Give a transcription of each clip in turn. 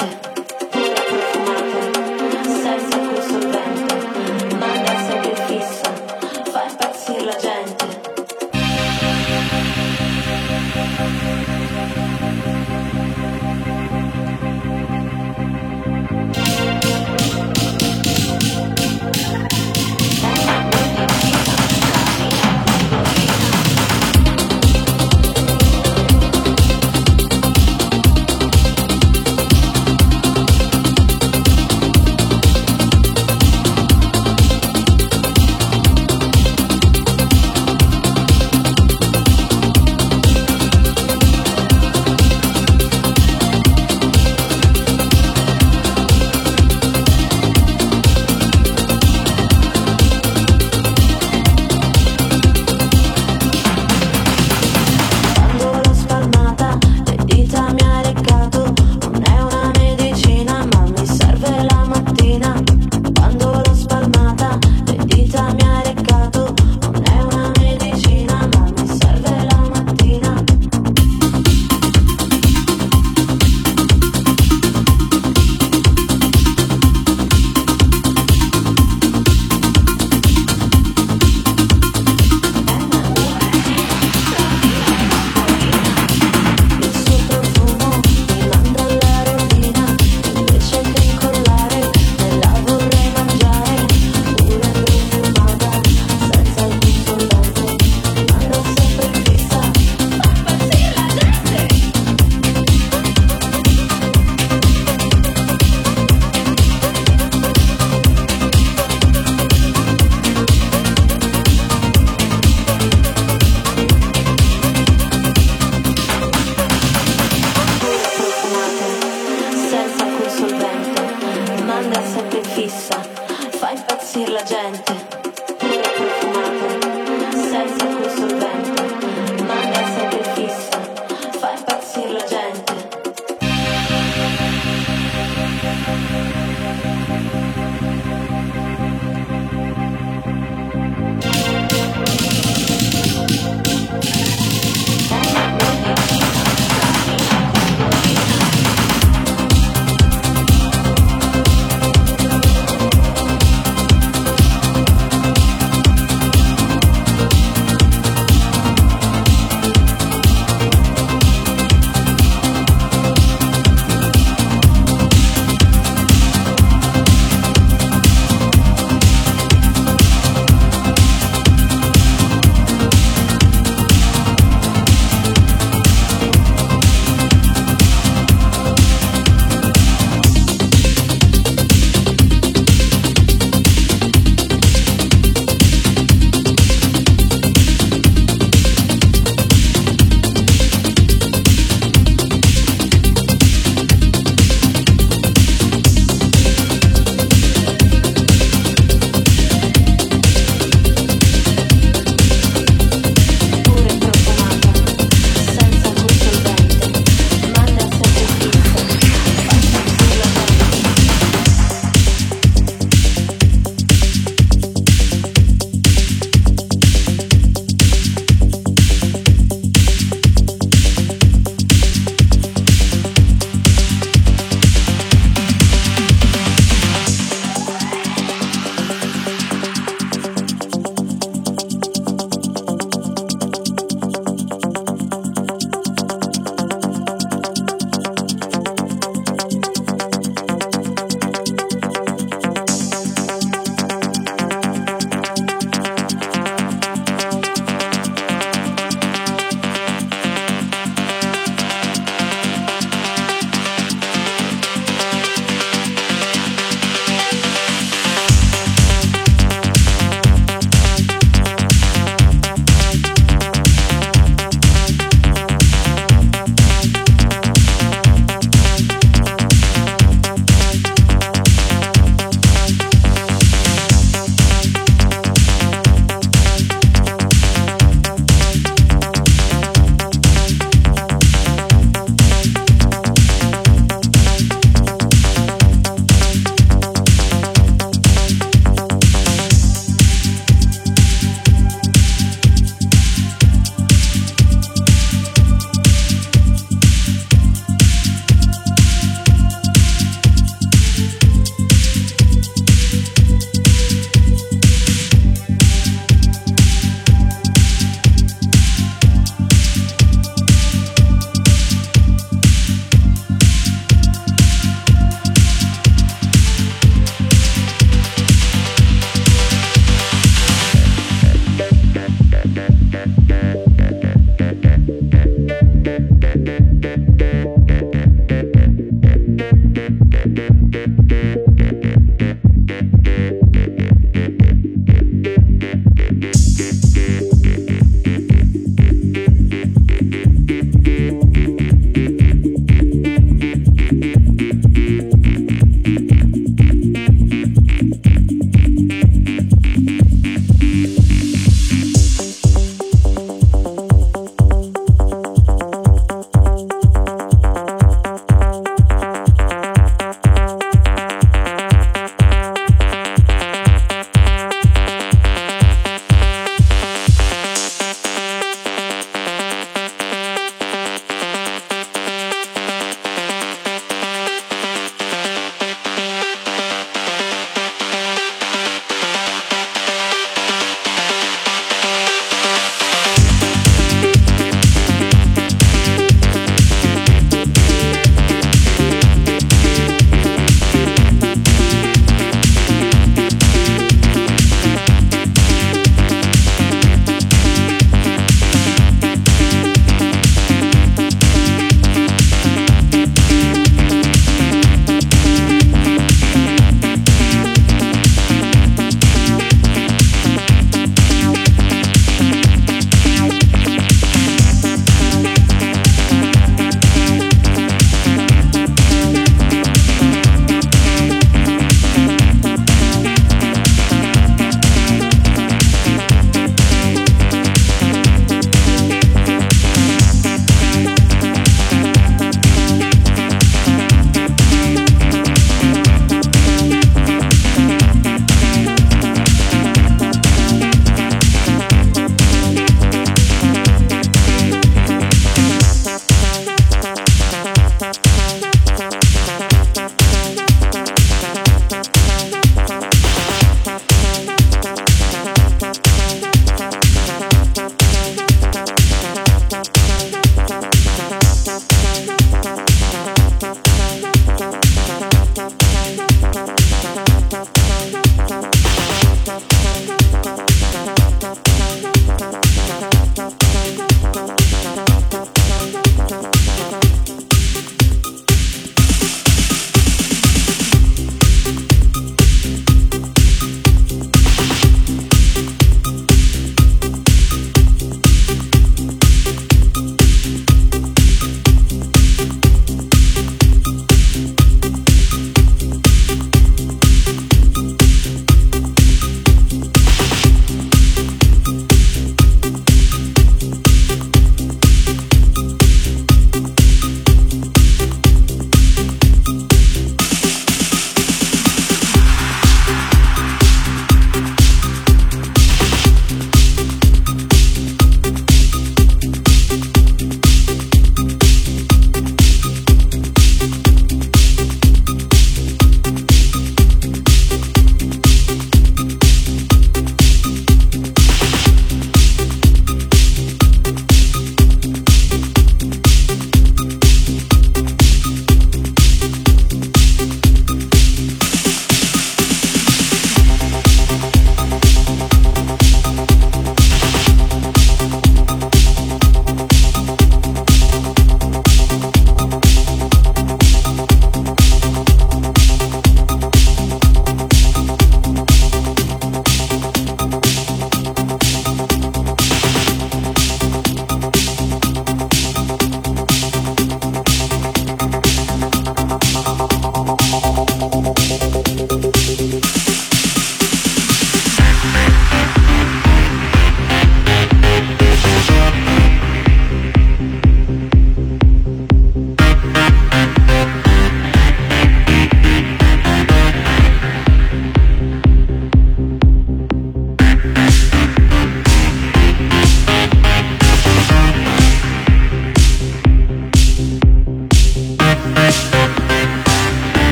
Thank you.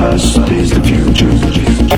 The past is the future.